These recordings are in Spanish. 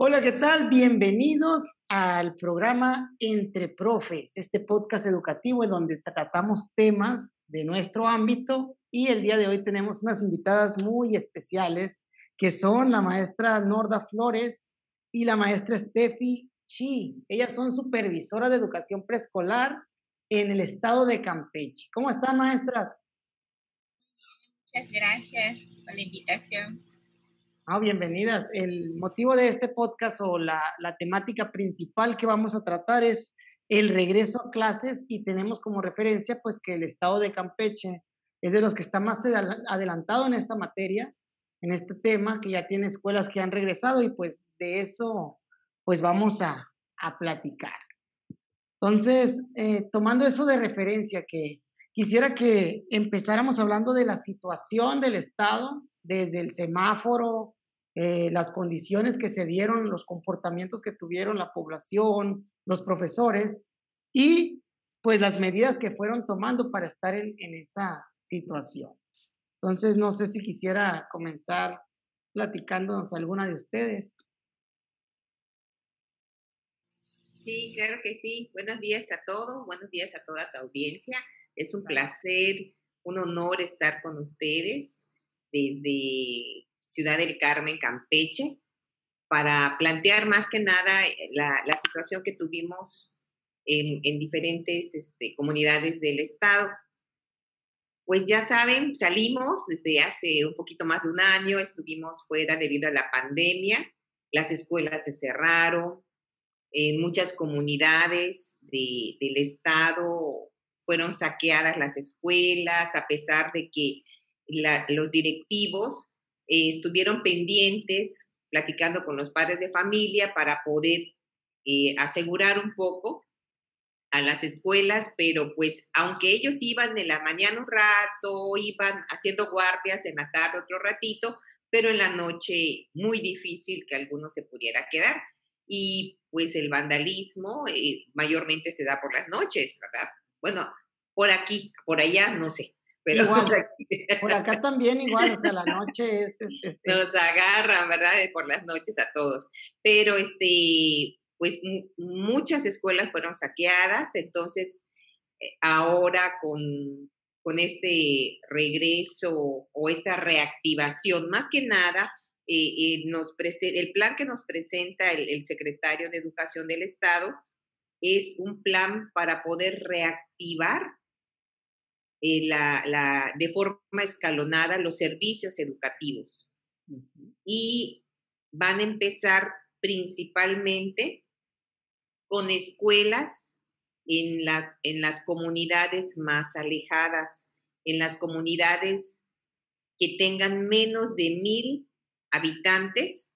Hola, ¿qué tal? Bienvenidos al programa Entre Profes, este podcast educativo en donde tratamos temas de nuestro ámbito y el día de hoy tenemos unas invitadas muy especiales que son la maestra Norda Flores y la maestra Steffi Chi. Ellas son supervisoras de educación preescolar en el estado de Campeche. ¿Cómo están, maestras? Muchas gracias por la invitación. Ah, bienvenidas. El motivo de este podcast o la, temática principal que vamos a tratar es el regreso a clases y tenemos como referencia pues que el estado de Campeche es de los que está más adelantado en esta materia, en este tema, que ya tiene escuelas que han regresado y pues de eso pues vamos a, platicar. Entonces, eh, tomando eso de referencia, que quisiera que empezáramos hablando de la situación del estado desde el semáforo, eh, las condiciones que se dieron, los comportamientos que tuvieron la población, los profesores y pues las medidas que fueron tomando para estar en, esa situación. Entonces, no sé si quisiera comenzar platicándonos alguna de ustedes. Sí, claro que sí. Buenos días a todos, buenos días a toda tu audiencia. Es un placer, un honor estar con ustedes desde Ciudad del Carmen, Campeche, para plantear más que nada eh, la, situación que tuvimos en, diferentes este, comunidades del estado. Pues ya saben, salimos desde hace un poquito más de un año, estuvimos fuera debido a la pandemia, las escuelas se cerraron, en muchas comunidades del estado fueron saqueadas las escuelas, a pesar de que los directivos eh, estuvieron pendientes platicando con los padres de familia para poder eh, asegurar un poco a las escuelas, pero pues aunque ellos iban en la mañana un rato, iban haciendo guardias en la tarde otro ratito, pero en la noche muy difícil que alguno se pudiera quedar. Y pues el vandalismo eh, mayormente se da por las noches, ¿verdad? Bueno, por aquí, por allá, no sé. Pero por acá también igual, o sea, la noche es, Nos agarran, ¿verdad? Por las noches a todos. Pero, este, pues muchas escuelas fueron saqueadas, entonces eh, ahora con, con este regreso o esta reactivación, más que nada, eh, eh, nos el plan que nos presenta el, el secretario de Educación del Estado es un plan para poder reactivar eh, la, de forma escalonada los servicios educativos. Y van a empezar principalmente con escuelas en, la, en las comunidades más alejadas, en las comunidades que tengan menos de mil habitantes,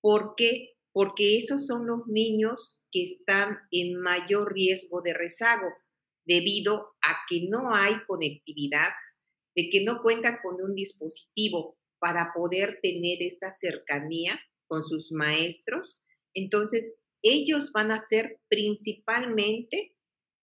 porque, porque esos son los niños que están en mayor riesgo de rezago debido a que no hay conectividad, de que no cuentan con un dispositivo para poder tener esta cercanía con sus maestros. Entonces, ellos van a ser principalmente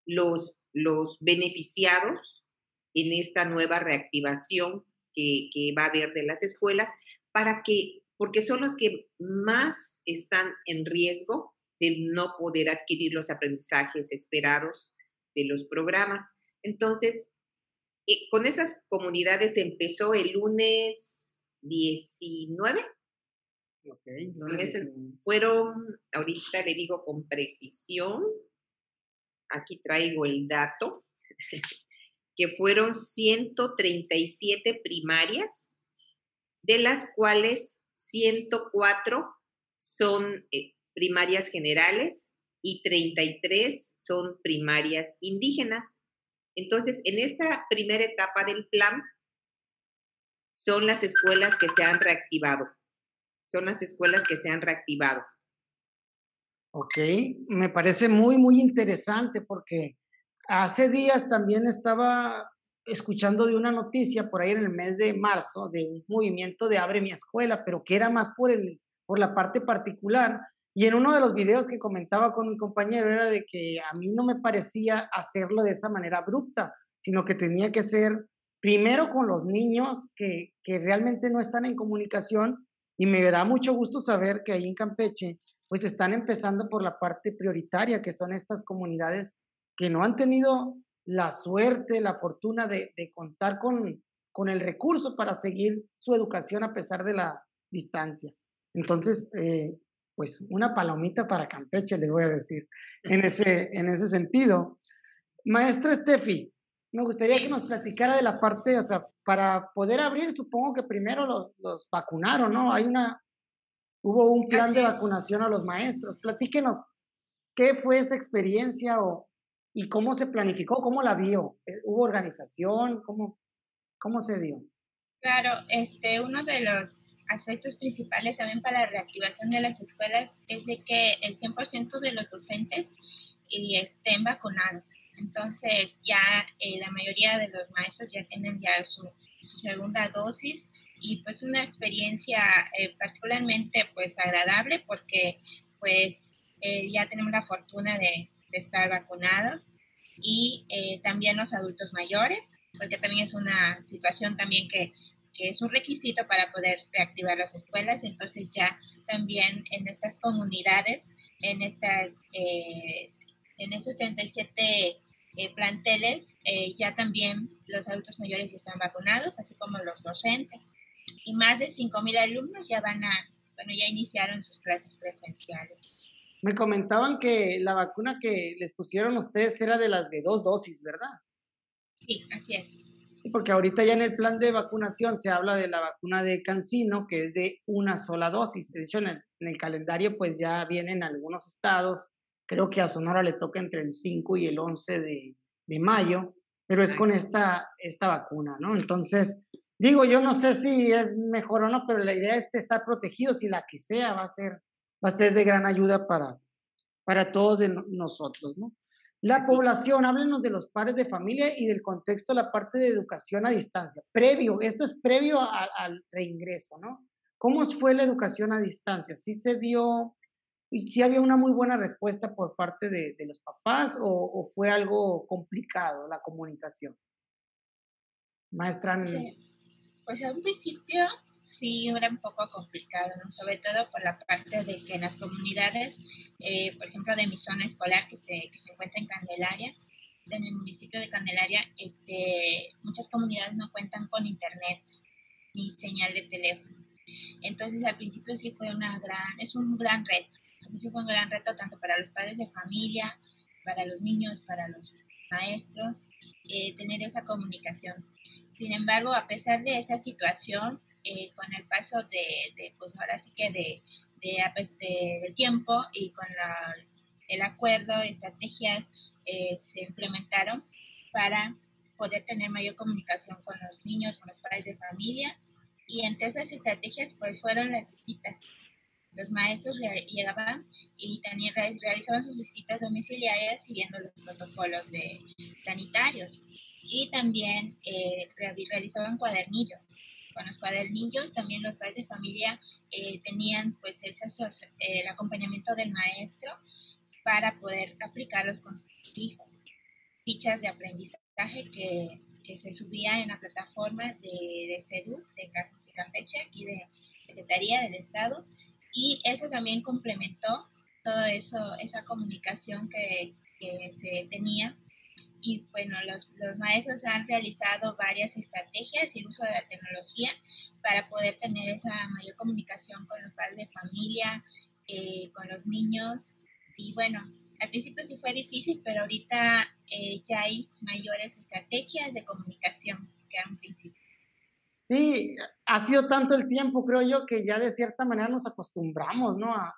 los, los beneficiados en esta nueva reactivación que, que va a haber de las escuelas, para que, porque son los que más están en riesgo de no poder adquirir los aprendizajes esperados de los programas. Entonces, eh, con esas comunidades empezó el lunes 19. Okay, fueron, ahorita le digo con precisión, aquí traigo el dato, que fueron 137 primarias, de las cuales 104 son eh, primarias generales y 33 son primarias indígenas. Entonces, en esta primera etapa del plan, son las escuelas que se han reactivado. Son las escuelas que se han reactivado. Ok, me parece muy, muy interesante porque hace días también estaba escuchando de una noticia por ahí en el mes de marzo de un movimiento de Abre mi escuela, pero que era más por, el, por la parte particular y en uno de los videos que comentaba con mi compañero era de que a mí no me parecía hacerlo de esa manera abrupta, sino que tenía que ser primero con los niños que, que realmente no están en comunicación Y me da mucho gusto saber que ahí en Campeche, pues están empezando por la parte prioritaria, que son estas comunidades que no han tenido la suerte, la fortuna de, contar con, con, el recurso para seguir su educación a pesar de la distancia. Entonces, eh, pues una palomita para Campeche, les voy a decir, en ese, en ese sentido. Maestra Steffi, me gustaría que nos platicara de la parte, o sea, para poder abrir, supongo que primero los, los vacunaron, ¿no? Hay una, hubo un plan de vacunación a los maestros. Platíquenos, ¿qué fue esa experiencia o, y cómo se planificó, cómo la vio? Eh, ¿Hubo organización? ¿Cómo, cómo se dio? Claro, este, uno de los aspectos principales también para la reactivación de las escuelas es de que el 100% de los docentes y estén vacunados. Entonces ya eh, la mayoría de los maestros ya tienen ya su, segunda dosis y pues una experiencia eh, particularmente pues agradable porque pues eh, ya tenemos la fortuna de estar vacunados y también los adultos mayores, porque también es una situación también que que es un requisito para poder reactivar las escuelas. Entonces ya también en estas comunidades, en estas, eh, en estos 37 eh, planteles, eh, ya también los adultos mayores están vacunados, así como los docentes. Y más de 5.000 alumnos ya van a, bueno, ya iniciaron sus clases presenciales. Me comentaban que la vacuna que les pusieron ustedes era de las de dos dosis, ¿verdad? Sí, así es porque ahorita ya en el plan de vacunación se habla de la vacuna de Cancino, que es de una sola dosis. De hecho, en el, calendario pues ya vienen algunos estados, creo que a Sonora le toca entre el 5 y el 11 de, de mayo, pero es con esta, esta vacuna, ¿no? Entonces, digo, yo no sé si es mejor o no, pero la idea es estar protegidos y la que sea va a ser, va a ser de gran ayuda para, para todos de nosotros, ¿no? La población, háblenos de los padres de familia y del contexto de la parte de educación a distancia. Previo, esto es previo al reingreso, ¿no? ¿Cómo fue la educación a distancia? ¿Sí se dio, y sí había una muy buena respuesta por parte de, los papás o, fue algo complicado la comunicación? Maestra. Sí. Pues al principio sí era un poco complicado, sobre todo por la parte de que las comunidades, eh, por ejemplo, de mi zona escolar que se, que se encuentra en Candelaria, en el municipio de Candelaria, este, muchas comunidades no cuentan con internet ni señal de teléfono. Entonces al principio sí fue una gran, es un gran reto. Al fue un gran reto tanto para los padres de familia, para los niños, para los maestros, eh, tener esa comunicación. Sin embargo, a pesar de esta situación, eh, con el paso de, pues ahora sí que de, de, tiempo y con el acuerdo, estrategias eh, se implementaron para poder tener mayor comunicación con los niños, con los padres de familia. Y entre esas estrategias, pues fueron las visitas. Los maestros llegaban y también realizaban sus visitas domiciliarias siguiendo los protocolos de sanitarios. Y también eh, realizaban cuadernillos con los cuadernillos, también los padres de familia eh, tenían pues ese, eh, el acompañamiento del maestro para poder aplicarlos con sus hijos. Fichas de aprendizaje que, que se subían en la plataforma de, de CEDU, de, Campeche, aquí de Secretaría del Estado, y eso también complementó todo eso, esa comunicación que, que se tenía y bueno, los, los, maestros han realizado varias estrategias y uso de la tecnología para poder tener esa mayor comunicación con los padres de familia, eh, con los niños. Y bueno, al principio sí fue difícil, pero ahorita eh, ya hay mayores estrategias de comunicación que al principio. Sí, ha sido tanto el tiempo, creo yo, que ya de cierta manera nos acostumbramos, ¿no? A,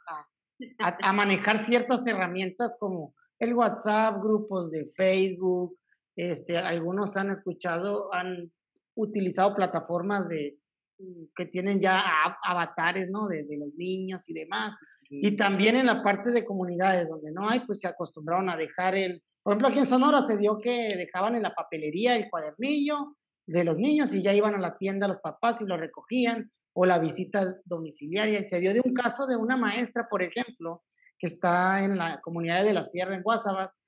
a manejar ciertas herramientas como el WhatsApp, grupos de Facebook, este, algunos han escuchado, han utilizado plataformas de, mm, que tienen ya avatares, ¿no? De, los niños y demás. Y también en la parte de comunidades donde no hay, pues se acostumbraron a dejar el, por ejemplo, aquí en Sonora se dio que dejaban en la papelería el cuadernillo de los niños y ya iban a la tienda los papás y lo recogían, o la visita domiciliaria. Y se dio de un caso de una maestra, por ejemplo, que está en la comunidad de la Sierra, en Guasabas,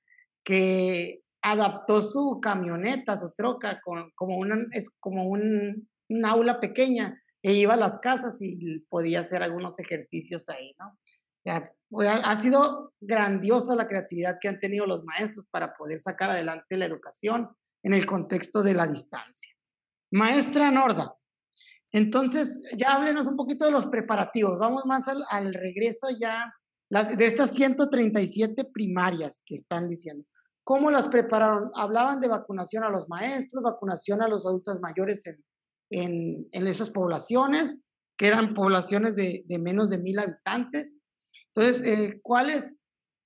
que adaptó su camioneta, su troca, con, como, una, es como un, aula pequeña e iba a las casas y podía hacer algunos ejercicios ahí, ¿no? Sea, ha sido grandiosa la creatividad que han tenido los maestros para poder sacar adelante la educación en el contexto de la distancia. Maestra Norda, entonces ya háblenos un poquito de los preparativos. Vamos más al, al regreso ya las, de estas 137 primarias que están diciendo. ¿Cómo las prepararon? Hablaban de vacunación a los maestros, vacunación a los adultos mayores en, en, en esas poblaciones, que eran poblaciones de, de, menos de mil habitantes. Entonces, eh, ¿cuáles,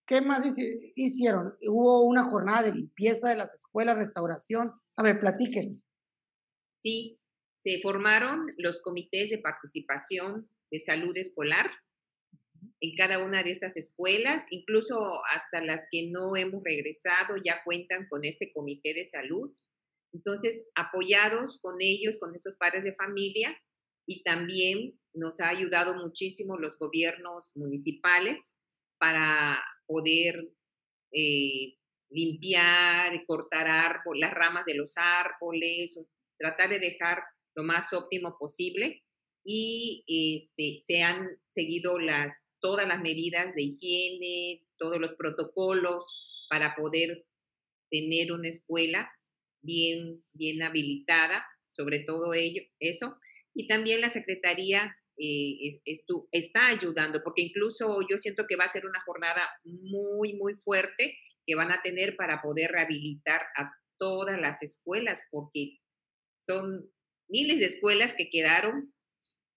qué más hicieron? Hubo una jornada de limpieza de las escuelas, restauración. A ver, platíquenos. Sí, se formaron los comités de participación de salud escolar en cada una de estas escuelas, incluso hasta las que no hemos regresado ya cuentan con este comité de salud. Entonces, apoyados con ellos, con esos padres de familia, y también nos ha ayudado muchísimo los gobiernos municipales para poder eh, limpiar, cortar árboles, las ramas de los árboles, tratar de dejar lo más óptimo posible y este, se han seguido las, todas las medidas de higiene, todos los protocolos para poder tener una escuela bien, bien habilitada, sobre todo ello, eso. Y también la Secretaría eh, está ayudando, porque incluso yo siento que va a ser una jornada muy, muy fuerte que van a tener para poder rehabilitar a todas las escuelas, porque son miles de escuelas que quedaron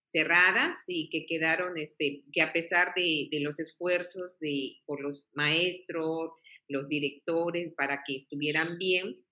cerradas y que quedaron, este, que a pesar de, de los esfuerzos de, por los maestros, los directores, para que estuvieran bien,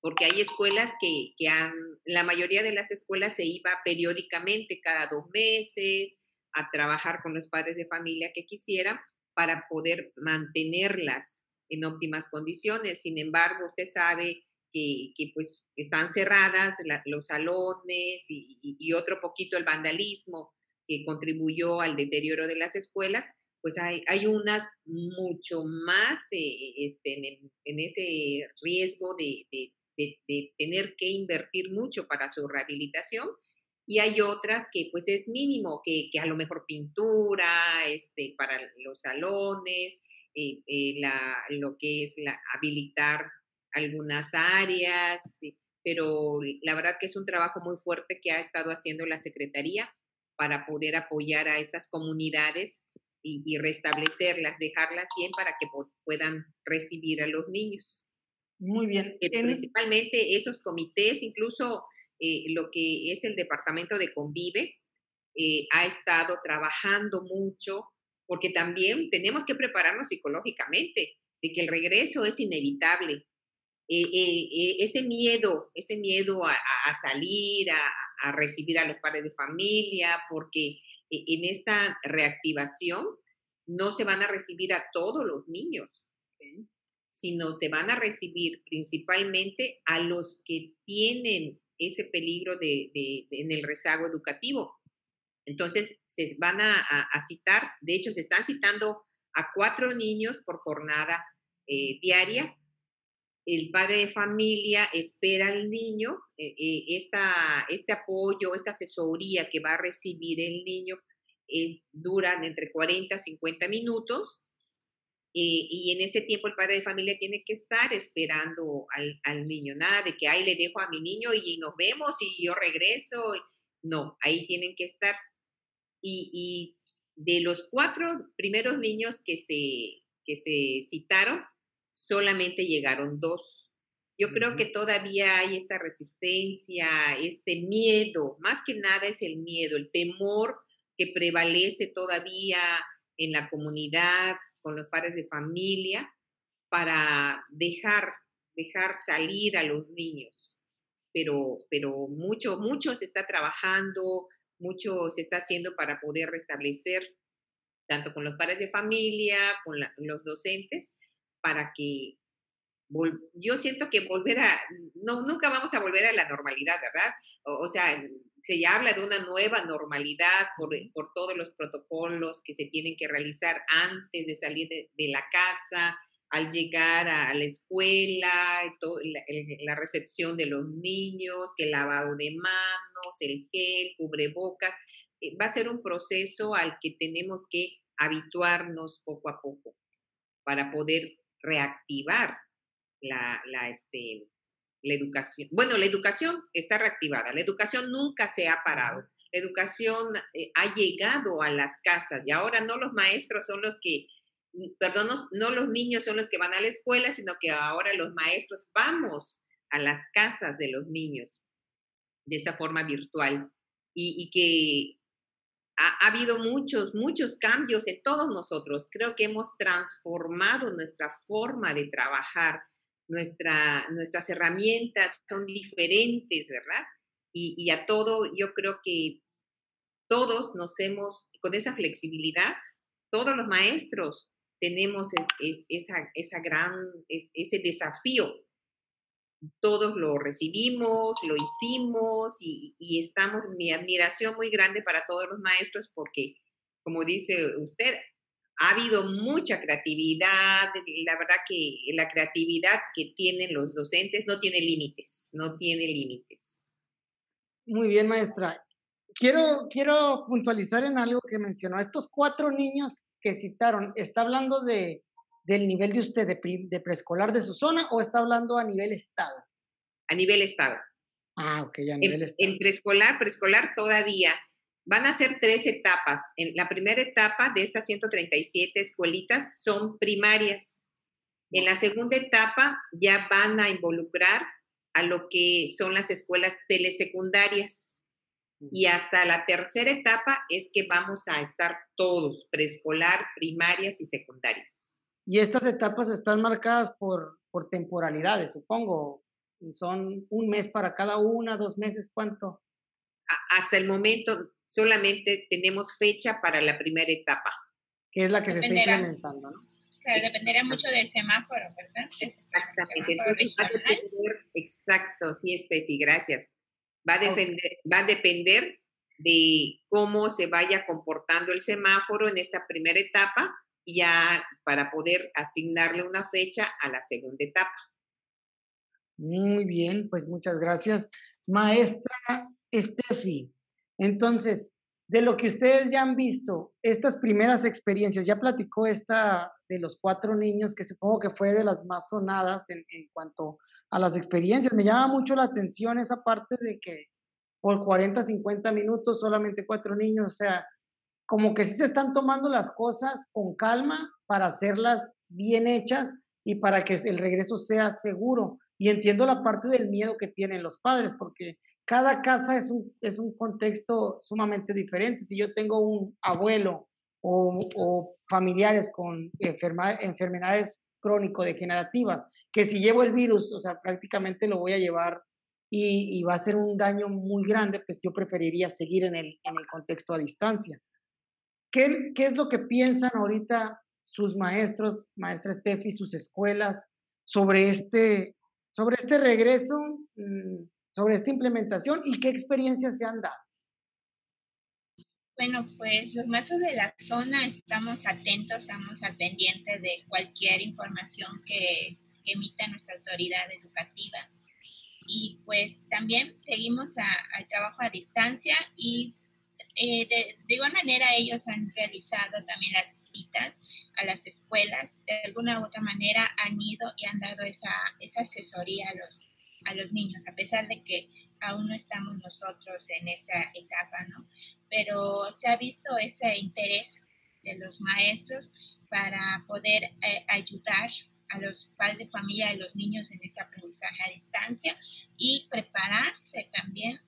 porque hay escuelas que, que han, la mayoría de las escuelas se iba periódicamente, cada dos meses, a trabajar con los padres de familia que quisieran para poder mantenerlas en óptimas condiciones. Sin embargo, usted sabe que, pues están cerradas los salones y, otro poquito el vandalismo que contribuyó al deterioro de las escuelas, pues hay, hay unas mucho más eh, este, en, ese riesgo de, tener que invertir mucho para su rehabilitación y hay otras que pues es mínimo, que, a lo mejor pintura, este, para los salones, eh, eh, lo que es la, habilitar algunas áreas, pero la verdad que es un trabajo muy fuerte que ha estado haciendo la Secretaría para poder apoyar a estas comunidades y, y restablecerlas, dejarlas bien para que puedan recibir a los niños. Muy bien. principalmente esos comités, incluso eh, lo que es el Departamento de Convive, eh, ha estado trabajando mucho, porque también tenemos que prepararnos psicológicamente de que el regreso es inevitable. Eh, ese miedo, ese miedo a, salir, a, recibir a los padres de familia, porque en esta reactivación no se van a recibir a todos los niños sino se van a recibir principalmente a los que tienen ese peligro de, en el rezago educativo. Entonces, se van a, citar, de hecho, se están citando a cuatro niños por jornada eh, diaria. El padre de familia espera al niño, eh, eh, esta, este apoyo, esta asesoría que va a recibir el niño es, duran entre 40 a 50 minutos eh, y en ese tiempo el padre de familia tiene que estar esperando al, al, niño, nada de que ahí le dejo a mi niño y nos vemos y yo regreso. No, ahí tienen que estar. Y, y de los cuatro primeros niños que se, que se citaron, solamente llegaron dos. Yo creo que todavía hay esta resistencia, este miedo, más que nada es el miedo, el temor que prevalece todavía en la comunidad, con los padres de familia, para dejar, dejar salir a los niños. Pero, pero mucho, mucho se está trabajando, mucho se está haciendo para poder restablecer, tanto con los padres de familia, con la, los docentes, para que yo siento que volver a, no, nunca vamos a volver a la normalidad, ¿verdad? O, o sea, se habla de una nueva normalidad por, por, todos los protocolos que se tienen que realizar antes de salir de, de la casa, al llegar a, la escuela, todo, la, la, recepción de los niños, que el lavado de manos, manos, el gel, cubrebocas. Eh, va a ser un proceso al que tenemos que habituarnos poco a poco para poder reactivar la, la, este, la educación. Bueno, la educación está reactivada, la educación nunca se ha parado. La educación eh, ha llegado a las casas y ahora no los maestros son los que, mm, perdón, no, los niños son los que van a la escuela, sino que ahora los maestros vamos a las casas de los niños de esta forma virtual y, que ha, habido muchos, muchos cambios en todos nosotros. Creo que hemos transformado nuestra forma de trabajar, nuestra, nuestras herramientas son diferentes, ¿verdad? Y, a todo, yo creo que todos nos hemos, con esa flexibilidad, todos los maestros tenemos esa, esa gran, ese desafío todos lo recibimos, lo hicimos y, y, estamos, mi admiración muy grande para todos los maestros porque, como dice usted, ha habido mucha creatividad, la verdad que la creatividad que tienen los docentes no tiene límites, no tiene límites. Muy bien, maestra. Quiero, quiero puntualizar en algo que mencionó. Estos cuatro niños que citaron, ¿está hablando de, del nivel de usted de, de, preescolar de su zona o está hablando a nivel estado? A nivel estado. Ah, ok, a nivel estado. En preescolar, preescolar todavía Van a ser tres etapas. En la primera etapa de estas 137 escuelitas son primarias. En la segunda etapa ya van a involucrar a lo que son las escuelas telesecundarias. Y hasta la tercera etapa es que vamos a estar todos, preescolar, primarias y secundarias. Y estas etapas están marcadas por, por temporalidades, supongo. Son un mes para cada una, dos meses, ¿cuánto? hasta el momento solamente tenemos fecha para la primera etapa. Que es la que se está implementando, ¿no? Claro, dependerá mucho del semáforo, ¿verdad? Exactamente. Entonces, va a depender, exacto, sí, Estefi, gracias. Va a, defender, va a depender de cómo se vaya comportando el semáforo en esta primera etapa, ya para poder asignarle una fecha a la segunda etapa. Muy bien, pues muchas gracias. Maestra Estefi, entonces, de lo que ustedes ya han visto, estas primeras experiencias, ya platicó esta de los cuatro niños, que supongo que fue de las más sonadas en, cuanto a las experiencias. Me llama mucho la atención esa parte de que por 40, 50 minutos solamente cuatro niños, o sea, como que sí se están tomando las cosas con calma para hacerlas bien hechas y para que el regreso sea seguro. Y entiendo la parte del miedo que tienen los padres, porque cada casa es un, es un contexto sumamente diferente. Si yo tengo un abuelo o, familiares con enfermedades crónico-degenerativas, que si llevo el virus, o sea, prácticamente lo voy a llevar y, va a ser un daño muy grande, pues yo preferiría seguir en el, en el contexto a distancia. ¿Qué, ¿Qué, es lo que piensan ahorita sus maestros, maestra Steffi, sus escuelas, sobre este, sobre este regreso? Mm, sobre esta implementación y qué experiencias se han dado. Bueno, pues los maestros de la zona estamos atentos, estamos al pendiente de cualquier información que, emita nuestra autoridad educativa. Y pues también seguimos al trabajo a distancia y eh, de, igual manera ellos han realizado también las visitas a las escuelas, de alguna u otra manera han ido y han dado esa, esa asesoría a los, a los niños, a pesar de que aún no estamos nosotros en esta etapa, ¿no? Pero se ha visto ese interés de los maestros para poder eh, ayudar a los padres de familia y los niños en este aprendizaje a distancia y prepararse también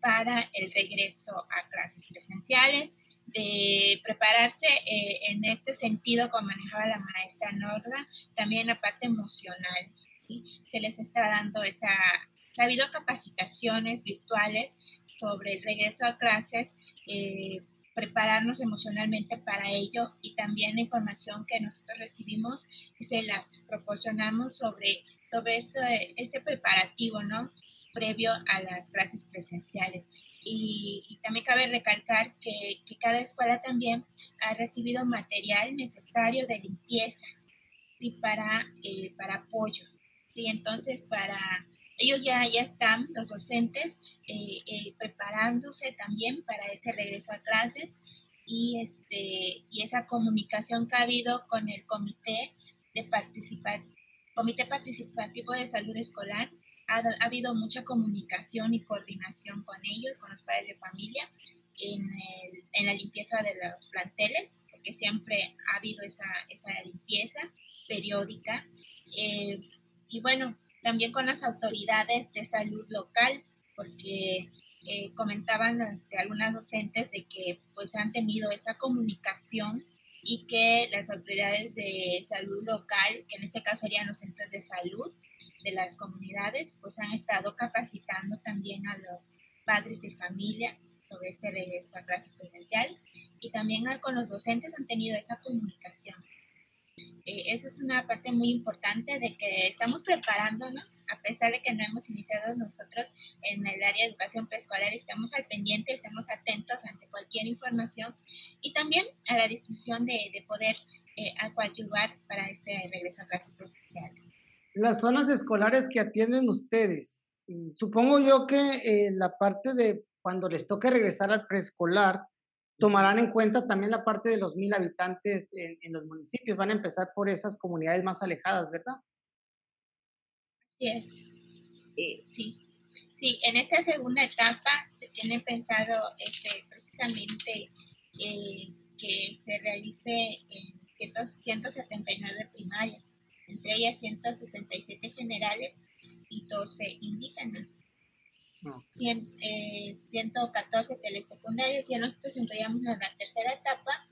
para el regreso a clases presenciales, de prepararse eh, en este sentido, como manejaba la maestra Norda, también la parte emocional, se les está dando esa, ha habido capacitaciones virtuales sobre el regreso a clases, eh, prepararnos emocionalmente para ello y también la información que nosotros recibimos se las proporcionamos sobre, sobre este, este preparativo, ¿no? Previo a las clases presenciales. Y, también cabe recalcar que, que, cada escuela también ha recibido material necesario de limpieza y para, eh, para apoyo. Sí, entonces para ellos ya, ya están, los docentes, eh, eh, preparándose también para ese regreso a clases y, este, y esa comunicación que ha habido con el comité de participar, comité participativo de salud escolar. Ha, ha, habido mucha comunicación y coordinación con ellos, con los padres de familia, en, el, en la limpieza de los planteles, porque siempre ha habido esa, esa limpieza periódica. Eh, y bueno, también con las autoridades de salud local, porque eh, comentaban este, algunas docentes de que pues han tenido esa comunicación y que las autoridades de salud local, que en este caso serían los centros de salud de las comunidades, pues han estado capacitando también a los padres de familia sobre este regreso a clases presenciales y también con los docentes han tenido esa comunicación. Eh, esa es una parte muy importante de que estamos preparándonos, a pesar de que no hemos iniciado nosotros en el área de educación preescolar, estamos al pendiente, estamos atentos ante cualquier información y también a la disposición de, de poder eh, para este regreso a clases presenciales. Las zonas escolares que atienden ustedes, supongo yo que eh, la parte de cuando les toque regresar al preescolar, tomarán en cuenta también la parte de los mil habitantes en, los municipios. Van a empezar por esas comunidades más alejadas, ¿verdad? Es. Eh, sí. Sí, en esta segunda etapa se tiene pensado este, precisamente eh, que se realice en 179 primarias, entre ellas 167 generales y 12 indígenas. 114 eh, telesecundarios y nosotros entraríamos en la tercera etapa,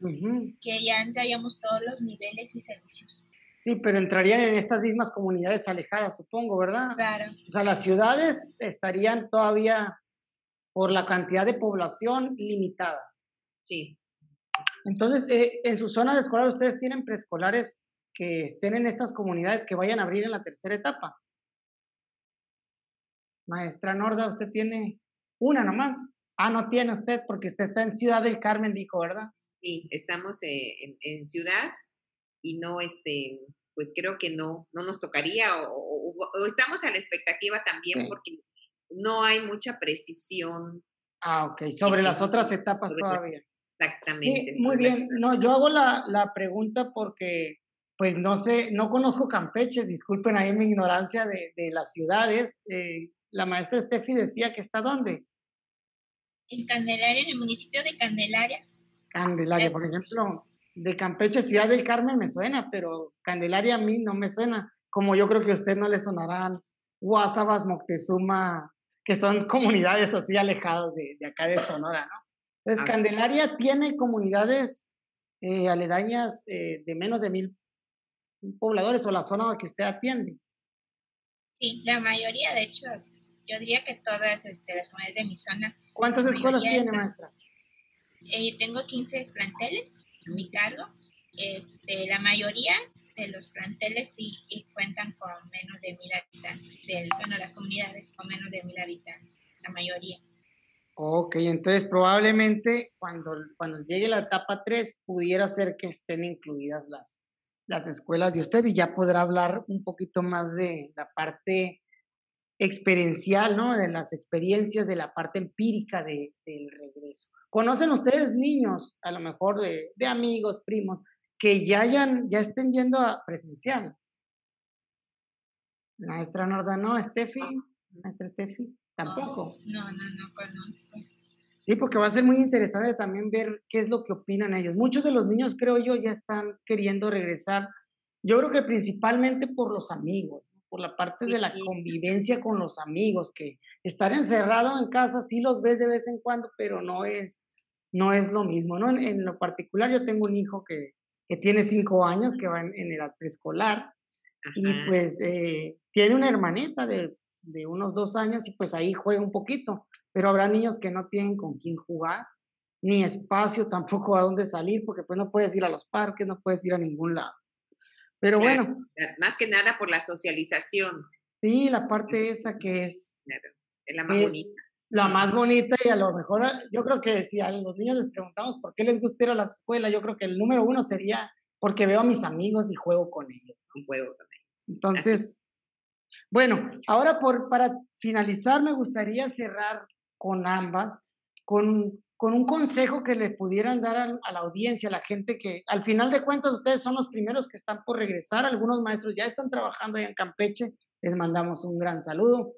que ya entraríamos todos los niveles y servicios. Sí, pero entrarían en estas mismas comunidades alejadas, supongo, ¿verdad? Claro. O sea, las ciudades estarían todavía por la cantidad de población limitadas. Sí. Entonces, eh, en su zona de escolar, ¿ustedes tienen preescolares que estén en estas comunidades que vayan a abrir en la tercera etapa? Maestra Norda, usted tiene una nomás. Ah, no tiene usted porque usted está en Ciudad del Carmen, dijo, ¿verdad? Sí, estamos eh, en, Ciudad y no, este, pues creo que no, no nos tocaría o, estamos a la expectativa también porque no hay mucha precisión. Ah, ok, sobre las otras etapas todavía. Exactamente. muy bien, no, yo hago la, la pregunta porque pues no sé, no conozco Campeche, disculpen ahí mi ignorancia de, de las ciudades. Eh, la maestra Steffi decía que está dónde? En Candelaria, en el municipio de Candelaria. Candelaria, por ejemplo, de Campeche, Ciudad del Carmen me suena, pero Candelaria a mí no me suena, como yo creo que a usted no le sonarán Guasabas, Moctezuma, que son comunidades así alejadas de, acá de Sonora, ¿no? Entonces, ah. Candelaria tiene comunidades eh, aledañas eh, de menos de mil pobladores o la zona que usted atiende. Sí, la mayoría, de hecho, yo diría que todas este, las comunidades de mi zona. ¿Cuántas escuelas tiene, maestra? Eh, tengo 15 planteles a mi cargo. Este, la mayoría de los planteles sí cuentan con menos de mil habitantes. bueno, las comunidades con menos de mil habitantes, la mayoría. Ok, entonces probablemente cuando, cuando llegue la etapa 3 pudiera ser que estén incluidas las, las escuelas de usted y ya podrá hablar un poquito más de la parte experiencial, ¿no? De las experiencias, de la parte empírica de, del regreso. ¿Conocen ustedes niños, a lo mejor de, de amigos, primos, que ya, hayan, ya estén yendo a presencial? Maestra Norda, no, Steffi, maestra Steffi, tampoco. No, no, no conozco. Sí, porque va a ser muy interesante también ver qué es lo que opinan ellos. Muchos de los niños, creo yo, ya están queriendo regresar. Yo creo que principalmente por los amigos por la parte de la convivencia con los amigos, que estar encerrado en casa sí los ves de vez en cuando, pero no es, no es lo mismo, ¿no? En, lo particular yo tengo un hijo que, que tiene cinco años, que va en, edad preescolar, y pues eh, tiene una hermanita de, de unos dos años y pues ahí juega un poquito, pero habrá niños que no tienen con quién jugar, ni espacio tampoco a dónde salir, porque pues no puedes ir a los parques, no puedes ir a ningún lado. Pero bueno. Más que nada por la socialización. Sí, la parte esa que es. es la más bonita. La más bonita y a lo mejor yo creo que si a los niños les preguntamos por qué les gusta ir a la escuela, yo creo que el número uno sería porque veo a mis amigos y juego con ellos. Y juego con ellos. Entonces, Bueno, ahora por, para finalizar me gustaría cerrar con ambas, con, con un consejo que le pudieran dar a, la audiencia, a la gente que al final de cuentas ustedes son los primeros que están por regresar, algunos maestros ya están trabajando allá en Campeche, les mandamos un gran saludo.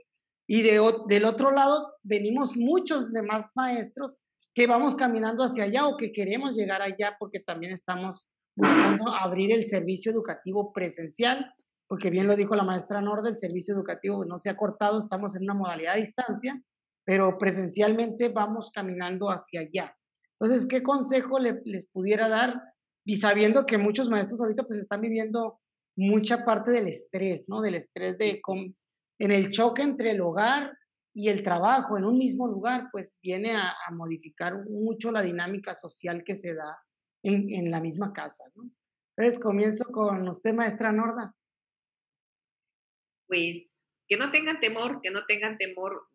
Y de, del otro lado venimos muchos demás maestros que vamos caminando hacia allá o que queremos llegar allá porque también estamos buscando abrir el servicio educativo presencial, porque bien lo dijo la maestra Norda, el servicio educativo no se ha cortado, estamos en una modalidad de distancia, pero presencialmente vamos caminando hacia allá. Entonces, ¿qué consejo les pudiera dar? Y sabiendo que muchos maestros ahorita pues están viviendo mucha parte del estrés, ¿no? Del estrés de en el choque entre el hogar y el trabajo en un mismo lugar, pues viene a, a modificar mucho la dinámica social que se da en, en, la misma casa, ¿no? Entonces, comienzo con usted, maestra Norda. Pues que no tengan temor, que no tengan temor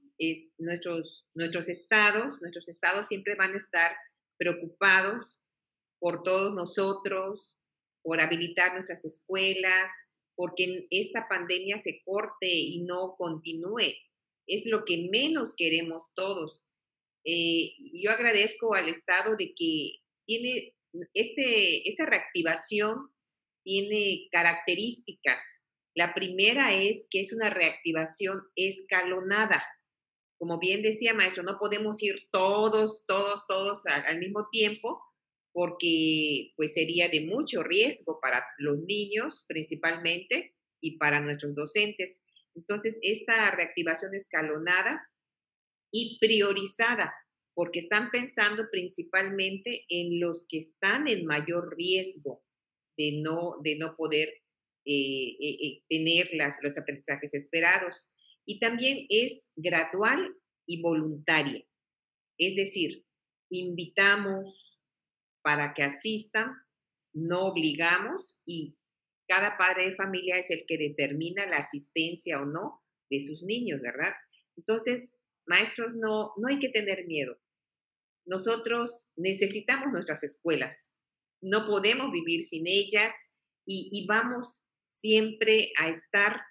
nuestros, nuestros estados, nuestros estados siempre van a estar preocupados por todos nosotros, por habilitar nuestras escuelas, porque esta pandemia se corte y no continúe. Es lo que menos queremos todos. Eh, yo agradezco al Estado de que tiene este, esta reactivación tiene características. La primera es que es una reactivación escalonada como bien decía maestro, no podemos ir todos, todos, todos al, mismo tiempo porque pues sería de mucho riesgo para los niños principalmente y para nuestros docentes. Entonces, esta reactivación escalonada y priorizada, porque están pensando principalmente en los que están en mayor riesgo de no, de no poder eh, eh, eh, tener las, los aprendizajes esperados y también es gradual y voluntaria. Es decir, invitamos para que asistan, no obligamos y cada padre de familia es el que determina la asistencia o no de sus niños, ¿verdad? Entonces, maestros, no, no hay que tener miedo. Nosotros necesitamos nuestras escuelas, no podemos vivir sin ellas y, y vamos siempre a estar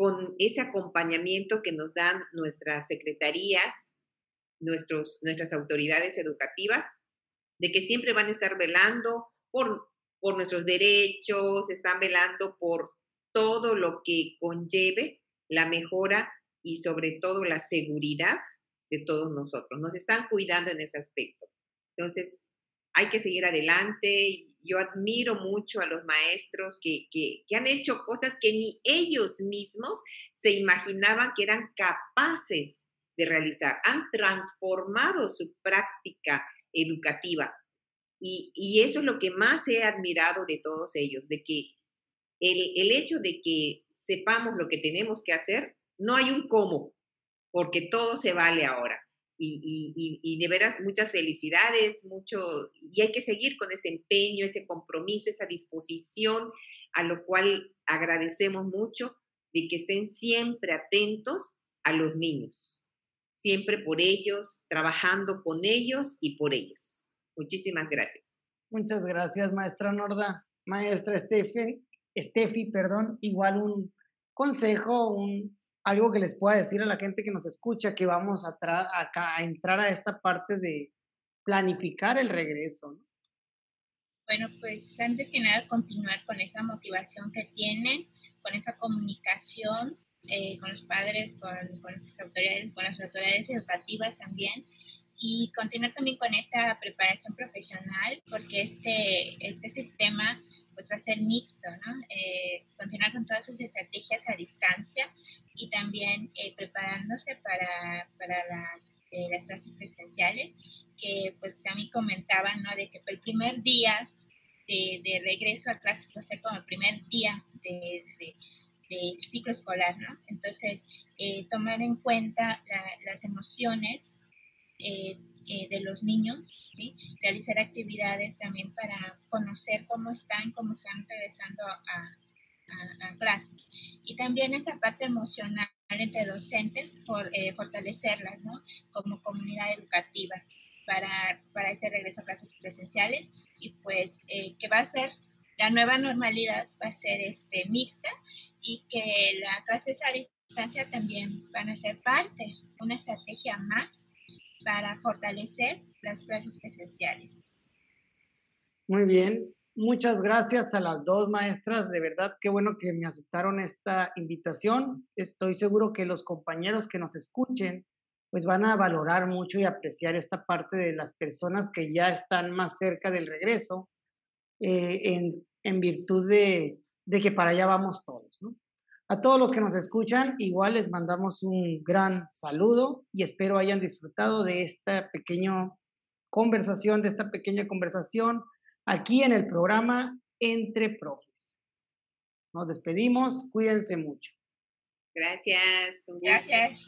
con ese acompañamiento que nos dan nuestras secretarías, nuestros, nuestras autoridades educativas, de que siempre van a estar velando por, por nuestros derechos, están velando por todo lo que conlleve la mejora y sobre todo la seguridad de todos nosotros. Nos están cuidando en ese aspecto. Entonces, hay que seguir adelante. Yo admiro mucho a los maestros que, han hecho cosas que ni ellos mismos se imaginaban que eran capaces de realizar. Han transformado su práctica educativa. Y, y, eso es lo que más he admirado de todos ellos, de que el, el hecho de que sepamos lo que tenemos que hacer, no hay un cómo, porque todo se vale ahora y, de veras muchas felicidades, mucho, y hay que seguir con ese empeño, ese compromiso, esa disposición, a lo cual agradecemos mucho de que estén siempre atentos a los niños, siempre por ellos, trabajando con ellos y por ellos. Muchísimas gracias. Muchas gracias, maestra Norda. Maestra Steffi, Steffi perdón, igual un consejo, un, algo que les pueda decir a la gente que nos escucha, que vamos a, acá, a entrar a esta parte de planificar el regreso. Bueno, pues antes que nada continuar con esa motivación que tienen, con esa comunicación eh, con los padres, con, con, las autoridades, con las autoridades educativas también, y continuar también con esta preparación profesional, porque este, este sistema pues va a ser mixto, ¿no? Eh, continuar con todas sus estrategias a distancia y también eh, preparándose para, para eh, las clases presenciales, que pues también comentaban, ¿no? De que el primer día de, de regreso a clases va a ser como el primer día de, del ciclo escolar, ¿no? Entonces, tomar en cuenta las emociones eh, de los niños, ¿sí? realizar actividades también para conocer cómo están, cómo están regresando a, clases. Y también esa parte emocional entre docentes, por, eh, fortalecerlas ¿no? como comunidad educativa para, para este regreso a clases presenciales y pues eh, que va a ser la nueva normalidad va a ser este, mixta y que las clases a distancia también van a ser parte, una estrategia más para fortalecer las clases presenciales. Muy bien, muchas gracias a las dos maestras, de verdad qué bueno que me aceptaron esta invitación. Estoy seguro que los compañeros que nos escuchen pues van a valorar mucho y apreciar esta parte de las personas que ya están más cerca del regreso eh, en, virtud de, de, que para allá vamos todos. ¿no? A todos los que nos escuchan, igual les mandamos un gran saludo y espero hayan disfrutado de esta pequeña conversación, de esta pequeña conversación aquí en el programa Entre Profes. Nos despedimos, cuídense mucho. Gracias. Gracias.